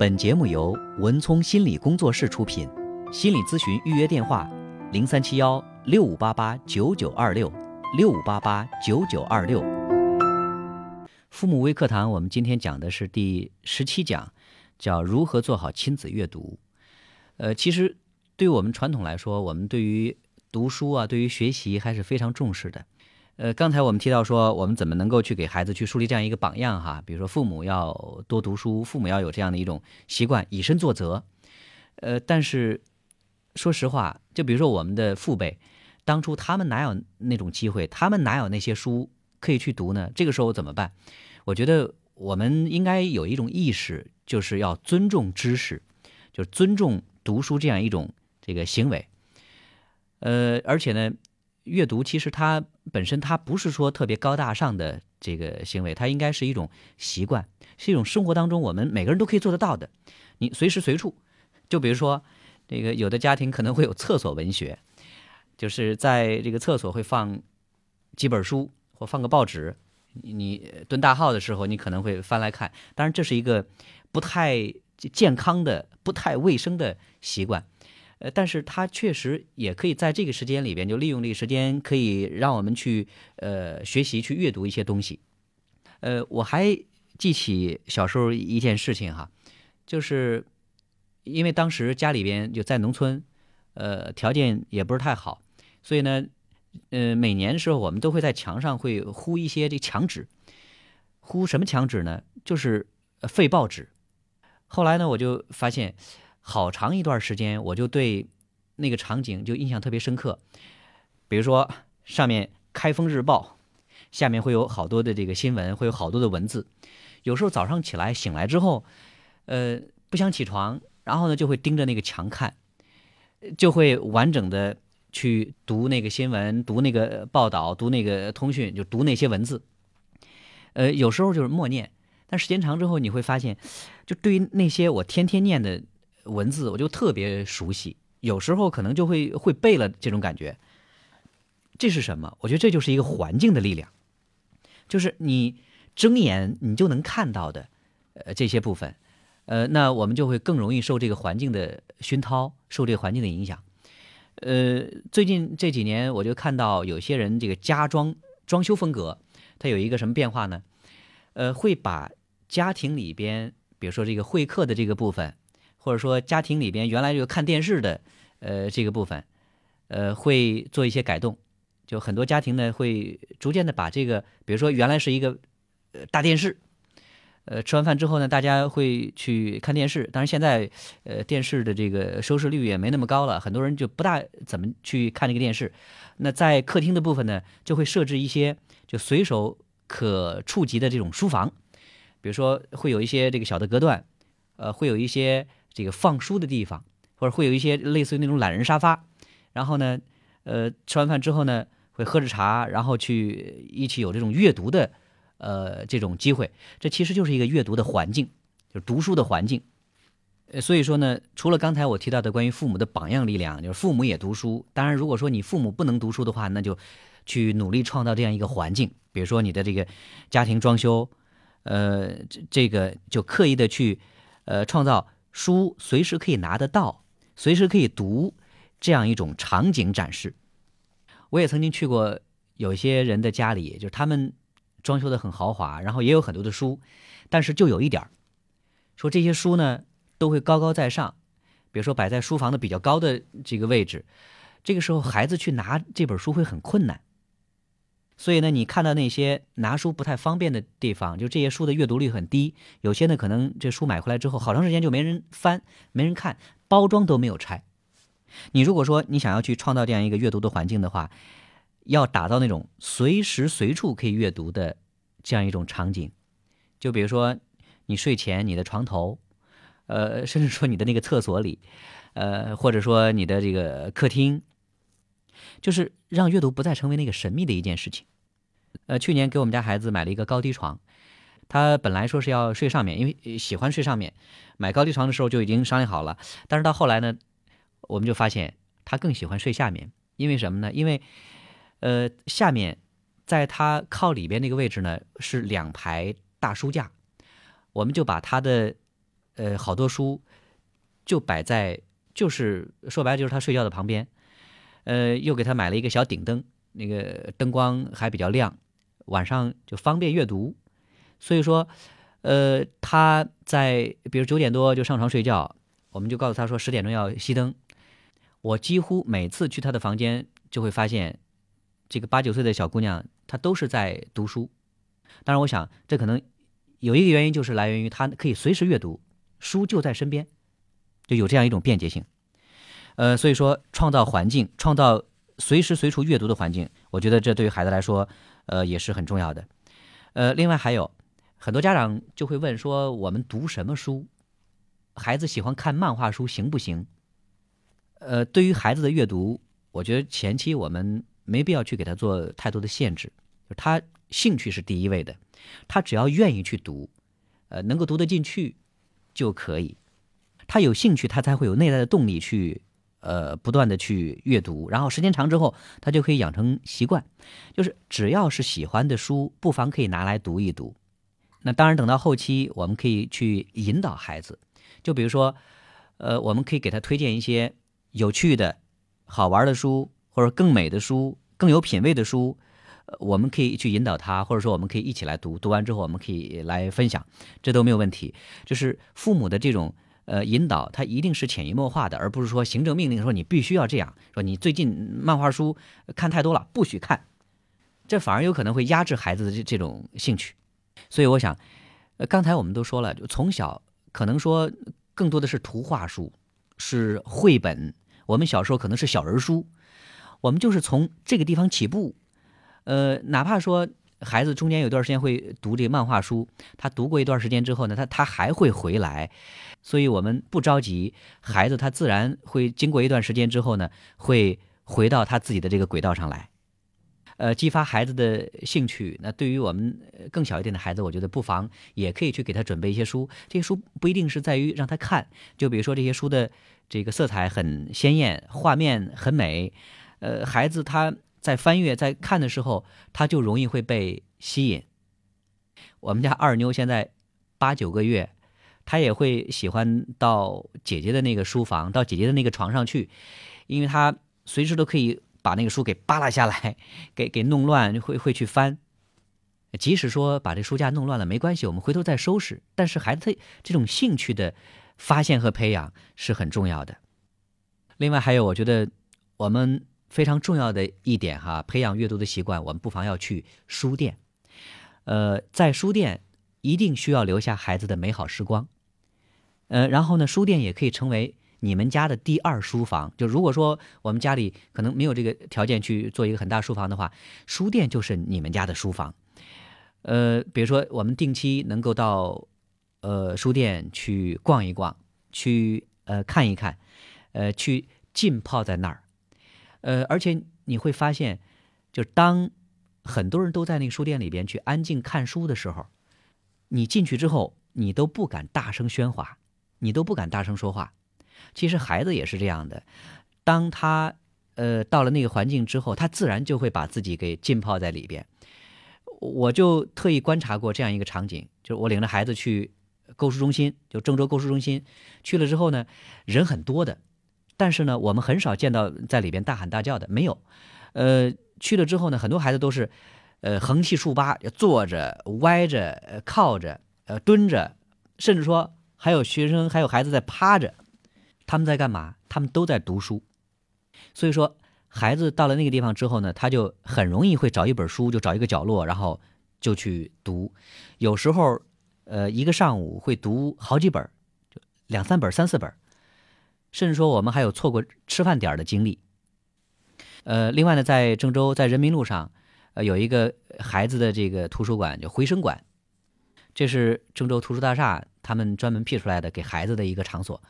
本节目由文聪心理工作室出品，心理咨询预约电话：零三七幺六五八八九九二六六五八八九九二六。父母微课堂，我们今天讲的是第十七讲，叫如何做好亲子阅读。呃，其实对我们传统来说，我们对于读书啊，对于学习还是非常重视的。呃，刚才我们提到说，我们怎么能够去给孩子去树立这样一个榜样哈？比如说，父母要多读书，父母要有这样的一种习惯，以身作则。呃，但是说实话，就比如说我们的父辈，当初他们哪有那种机会？他们哪有那些书可以去读呢？这个时候怎么办？我觉得我们应该有一种意识，就是要尊重知识，就是尊重读书这样一种这个行为。呃，而且呢。阅读其实它本身它不是说特别高大上的这个行为，它应该是一种习惯，是一种生活当中我们每个人都可以做得到的。你随时随处，就比如说，这个有的家庭可能会有厕所文学，就是在这个厕所会放几本书或放个报纸，你蹲大号的时候你可能会翻来看。当然这是一个不太健康的、不太卫生的习惯。呃，但是它确实也可以在这个时间里边，就利用这个时间，可以让我们去呃学习、去阅读一些东西。呃，我还记起小时候一件事情哈，就是因为当时家里边就在农村，呃，条件也不是太好，所以呢，呃，每年的时候我们都会在墙上会糊一些这墙纸，糊什么墙纸呢？就是废报纸。后来呢，我就发现。好长一段时间，我就对那个场景就印象特别深刻。比如说，上面《开封日报》，下面会有好多的这个新闻，会有好多的文字。有时候早上起来醒来之后，呃，不想起床，然后呢就会盯着那个墙看，就会完整的去读那个新闻、读那个报道、读那个通讯，就读那些文字。呃，有时候就是默念，但时间长之后，你会发现，就对于那些我天天念的。文字我就特别熟悉，有时候可能就会会背了这种感觉。这是什么？我觉得这就是一个环境的力量，就是你睁眼你就能看到的，呃，这些部分，呃，那我们就会更容易受这个环境的熏陶，受这个环境的影响。呃，最近这几年我就看到有些人这个家装装修风格，它有一个什么变化呢？呃，会把家庭里边，比如说这个会客的这个部分。或者说家庭里边原来就看电视的，呃，这个部分，呃，会做一些改动，就很多家庭呢会逐渐的把这个，比如说原来是一个呃大电视，呃，吃完饭之后呢，大家会去看电视，当然现在呃电视的这个收视率也没那么高了，很多人就不大怎么去看这个电视。那在客厅的部分呢，就会设置一些就随手可触及的这种书房，比如说会有一些这个小的隔断，呃，会有一些。这个放书的地方，或者会有一些类似于那种懒人沙发，然后呢，呃，吃完饭之后呢，会喝着茶，然后去一起有这种阅读的，呃，这种机会。这其实就是一个阅读的环境，就是读书的环境。呃，所以说呢，除了刚才我提到的关于父母的榜样力量，就是父母也读书。当然，如果说你父母不能读书的话，那就去努力创造这样一个环境。比如说你的这个家庭装修，呃，这这个就刻意的去，呃，创造。书随时可以拿得到，随时可以读，这样一种场景展示。我也曾经去过有些人的家里，就是他们装修的很豪华，然后也有很多的书，但是就有一点说这些书呢都会高高在上，比如说摆在书房的比较高的这个位置，这个时候孩子去拿这本书会很困难。所以呢，你看到那些拿书不太方便的地方，就这些书的阅读率很低。有些呢，可能这书买回来之后，好长时间就没人翻、没人看，包装都没有拆。你如果说你想要去创造这样一个阅读的环境的话，要打造那种随时随处可以阅读的这样一种场景。就比如说，你睡前你的床头，呃，甚至说你的那个厕所里，呃，或者说你的这个客厅。就是让阅读不再成为那个神秘的一件事情。呃，去年给我们家孩子买了一个高低床，他本来说是要睡上面，因为喜欢睡上面。买高低床的时候就已经商量好了，但是到后来呢，我们就发现他更喜欢睡下面，因为什么呢？因为，呃，下面在他靠里边那个位置呢是两排大书架，我们就把他的呃，好多书就摆在，就是说白了就是他睡觉的旁边，呃，又给他买了一个小顶灯，那个灯光还比较亮，晚上就方便阅读。所以说，呃，他在比如九点多就上床睡觉，我们就告诉他说十点钟要熄灯。我几乎每次去他的房间，就会发现这个八九岁的小姑娘，她都是在读书。当然，我想这可能有一个原因，就是来源于她可以随时阅读，书就在身边，就有这样一种便捷性。呃，所以说创造环境，创造随时随处阅读的环境，我觉得这对于孩子来说，呃，也是很重要的。呃，另外还有很多家长就会问说，我们读什么书？孩子喜欢看漫画书行不行？呃，对于孩子的阅读，我觉得前期我们没必要去给他做太多的限制，就他兴趣是第一位的，他只要愿意去读，呃，能够读得进去就可以。他有兴趣，他才会有内在的动力去，呃，不断的去阅读，然后时间长之后，他就可以养成习惯，就是只要是喜欢的书，不妨可以拿来读一读。那当然，等到后期，我们可以去引导孩子，就比如说，呃，我们可以给他推荐一些。有趣的、好玩的书，或者更美的书、更有品位的书，我们可以去引导他，或者说我们可以一起来读。读完之后，我们可以来分享，这都没有问题。就是父母的这种呃引导，他一定是潜移默化的，而不是说行政命令说你必须要这样。说你最近漫画书看太多了，不许看，这反而有可能会压制孩子的这这种兴趣。所以我想，呃，刚才我们都说了，就从小可能说更多的是图画书，是绘本。我们小时候可能是小人书，我们就是从这个地方起步，呃，哪怕说孩子中间有段时间会读这个漫画书，他读过一段时间之后呢，他他还会回来，所以我们不着急，孩子他自然会经过一段时间之后呢，会回到他自己的这个轨道上来，呃，激发孩子的兴趣。那对于我们更小一点的孩子，我觉得不妨也可以去给他准备一些书，这些书不一定是在于让他看，就比如说这些书的。这个色彩很鲜艳，画面很美，呃，孩子他在翻阅、在看的时候，他就容易会被吸引。我们家二妞现在八九个月，她也会喜欢到姐姐的那个书房，到姐姐的那个床上去，因为她随时都可以把那个书给扒拉下来，给给弄乱，会会去翻。即使说把这书架弄乱了没关系，我们回头再收拾。但是孩子这种兴趣的。发现和培养是很重要的。另外还有，我觉得我们非常重要的一点哈，培养阅读的习惯，我们不妨要去书店。呃，在书店一定需要留下孩子的美好时光。呃，然后呢，书店也可以成为你们家的第二书房。就如果说我们家里可能没有这个条件去做一个很大书房的话，书店就是你们家的书房。呃，比如说我们定期能够到。呃，书店去逛一逛，去呃看一看，呃，去浸泡在那儿，呃，而且你会发现，就当很多人都在那个书店里边去安静看书的时候，你进去之后，你都不敢大声喧哗，你都不敢大声说话。其实孩子也是这样的，当他呃到了那个环境之后，他自然就会把自己给浸泡在里边。我就特意观察过这样一个场景，就是我领着孩子去。购书中心就郑州购书中心，去了之后呢，人很多的，但是呢，我们很少见到在里边大喊大叫的，没有。呃，去了之后呢，很多孩子都是，呃，横七竖八，坐着、歪着、靠着、呃，蹲着，甚至说还有学生、还有孩子在趴着，他们在干嘛？他们都在读书。所以说，孩子到了那个地方之后呢，他就很容易会找一本书，就找一个角落，然后就去读。有时候。呃，一个上午会读好几本，就两三本、三四本，甚至说我们还有错过吃饭点的经历。呃，另外呢，在郑州，在人民路上，呃，有一个孩子的这个图书馆，叫回声馆，这是郑州图书大厦他们专门辟出来的给孩子的一个场所。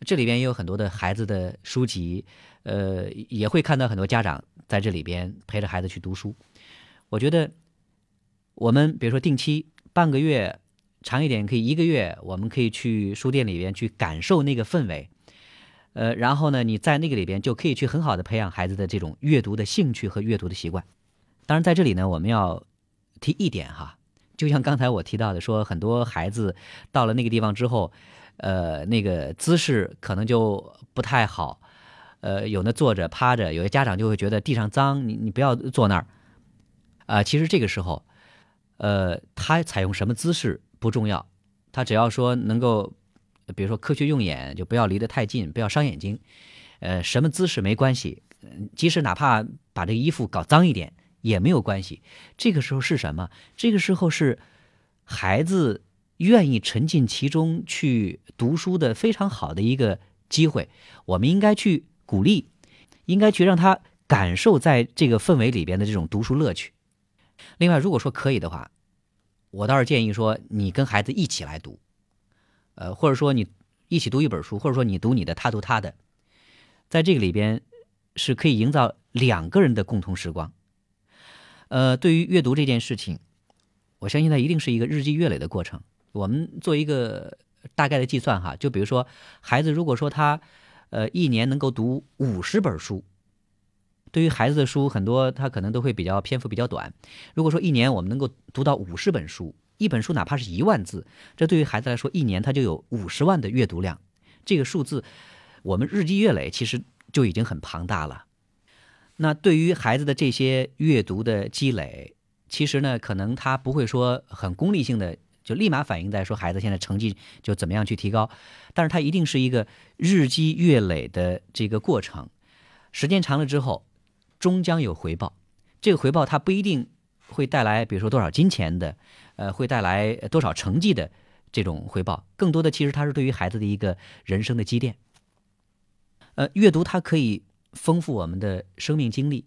这里边也有很多的孩子的书籍，呃，也会看到很多家长在这里边陪着孩子去读书。我觉得，我们比如说定期半个月。长一点可以一个月，我们可以去书店里边去感受那个氛围，呃，然后呢，你在那个里边就可以去很好的培养孩子的这种阅读的兴趣和阅读的习惯。当然，在这里呢，我们要提一点哈，就像刚才我提到的，说很多孩子到了那个地方之后，呃，那个姿势可能就不太好，呃，有的坐着趴着，有些家长就会觉得地上脏，你你不要坐那儿。啊，其实这个时候，呃，他采用什么姿势不重要，他只要说能够，比如说科学用眼，就不要离得太近，不要伤眼睛。呃，什么姿势没关系，即使哪怕把这个衣服搞脏一点也没有关系。这个时候是什么？这个时候是孩子愿意沉浸其中去读书的非常好的一个机会。我们应该去鼓励，应该去让他感受在这个氛围里边的这种读书乐趣。另外，如果说可以的话，我倒是建议说，你跟孩子一起来读，呃，或者说你一起读一本书，或者说你读你的，他读他的，在这个里边是可以营造两个人的共同时光。呃，对于阅读这件事情，我相信它一定是一个日积月累的过程。我们做一个大概的计算哈，就比如说，孩子如果说他呃一年能够读五十本书。对于孩子的书，很多他可能都会比较篇幅比较短。如果说一年我们能够读到五十本书，一本书哪怕是一万字，这对于孩子来说，一年他就有五十万的阅读量。这个数字，我们日积月累，其实就已经很庞大了。那对于孩子的这些阅读的积累，其实呢，可能他不会说很功利性的，就立马反映在说孩子现在成绩就怎么样去提高，但是他一定是一个日积月累的这个过程，时间长了之后。终将有回报，这个回报它不一定会带来，比如说多少金钱的，呃，会带来多少成绩的这种回报，更多的其实它是对于孩子的一个人生的积淀。呃，阅读它可以丰富我们的生命经历。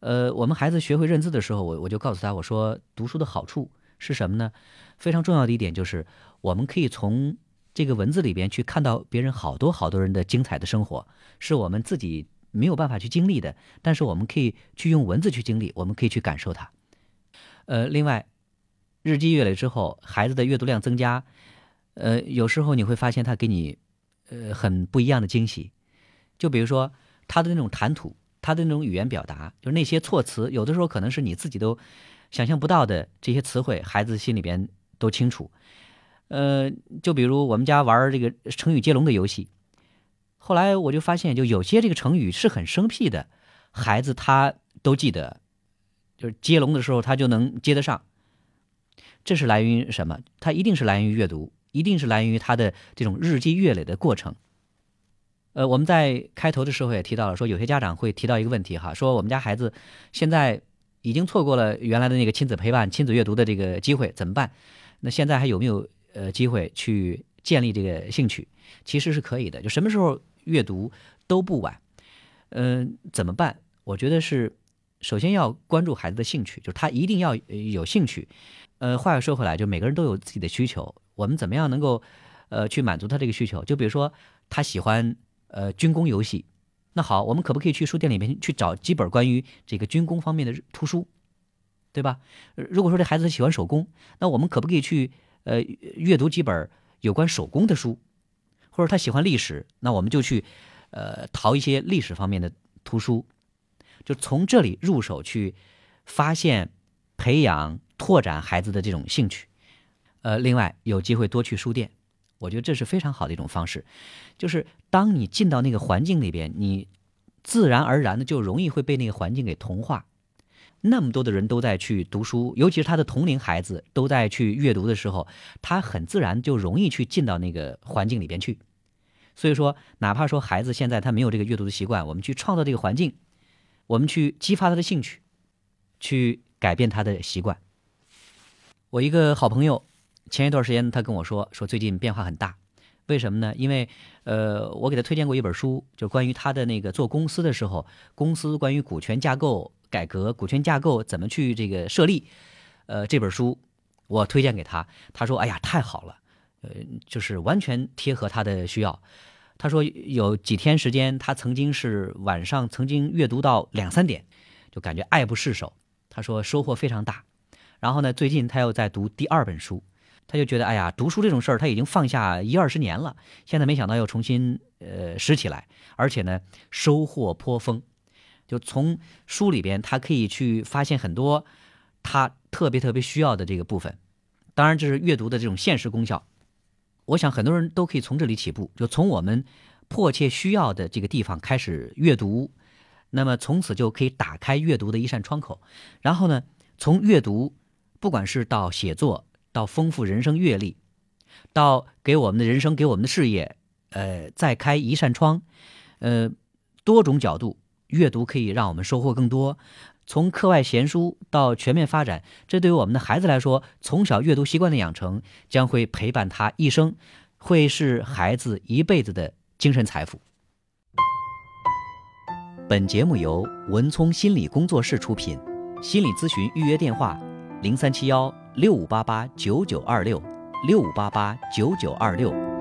呃，我们孩子学会认字的时候，我我就告诉他，我说读书的好处是什么呢？非常重要的一点就是，我们可以从这个文字里边去看到别人好多好多人的精彩的生活，是我们自己。没有办法去经历的，但是我们可以去用文字去经历，我们可以去感受它。呃，另外，日积月累之后，孩子的阅读量增加，呃，有时候你会发现他给你，呃，很不一样的惊喜。就比如说他的那种谈吐，他的那种语言表达，就是那些措辞，有的时候可能是你自己都想象不到的这些词汇，孩子心里边都清楚。呃，就比如我们家玩这个成语接龙的游戏。后来我就发现，就有些这个成语是很生僻的，孩子他都记得，就是接龙的时候他就能接得上。这是来源于什么？它一定是来源于阅读，一定是来源于他的这种日积月累的过程。呃，我们在开头的时候也提到了，说有些家长会提到一个问题哈，说我们家孩子现在已经错过了原来的那个亲子陪伴、亲子阅读的这个机会，怎么办？那现在还有没有呃机会去建立这个兴趣？其实是可以的，就什么时候？阅读都不晚，嗯，怎么办？我觉得是，首先要关注孩子的兴趣，就是他一定要有兴趣。呃，话又说回来，就每个人都有自己的需求，我们怎么样能够，呃，去满足他这个需求？就比如说他喜欢呃军工游戏，那好，我们可不可以去书店里面去找几本关于这个军工方面的图书，对吧？如果说这孩子喜欢手工，那我们可不可以去呃阅读几本有关手工的书？或者他喜欢历史，那我们就去，呃，淘一些历史方面的图书，就从这里入手去发现、培养、拓展孩子的这种兴趣。呃，另外有机会多去书店，我觉得这是非常好的一种方式。就是当你进到那个环境里边，你自然而然的就容易会被那个环境给同化。那么多的人都在去读书，尤其是他的同龄孩子都在去阅读的时候，他很自然就容易去进到那个环境里边去。所以说，哪怕说孩子现在他没有这个阅读的习惯，我们去创造这个环境，我们去激发他的兴趣，去改变他的习惯。我一个好朋友，前一段时间他跟我说，说最近变化很大，为什么呢？因为呃，我给他推荐过一本书，就关于他的那个做公司的时候，公司关于股权架构。改革股权架构怎么去这个设立？呃，这本书我推荐给他，他说：“哎呀，太好了，呃，就是完全贴合他的需要。”他说有几天时间，他曾经是晚上曾经阅读到两三点，就感觉爱不释手。他说收获非常大。然后呢，最近他又在读第二本书，他就觉得哎呀，读书这种事儿他已经放下一二十年了，现在没想到又重新呃拾起来，而且呢收获颇丰。就从书里边，他可以去发现很多他特别特别需要的这个部分。当然，这是阅读的这种现实功效。我想很多人都可以从这里起步，就从我们迫切需要的这个地方开始阅读，那么从此就可以打开阅读的一扇窗口。然后呢，从阅读，不管是到写作，到丰富人生阅历，到给我们的人生、给我们的事业，呃，再开一扇窗，呃，多种角度阅读可以让我们收获更多。从课外闲书到全面发展，这对于我们的孩子来说，从小阅读习惯的养成将会陪伴他一生，会是孩子一辈子的精神财富。本节目由文聪心理工作室出品，心理咨询预约电话：零三七幺六五八八九九二六六五八八九九二六。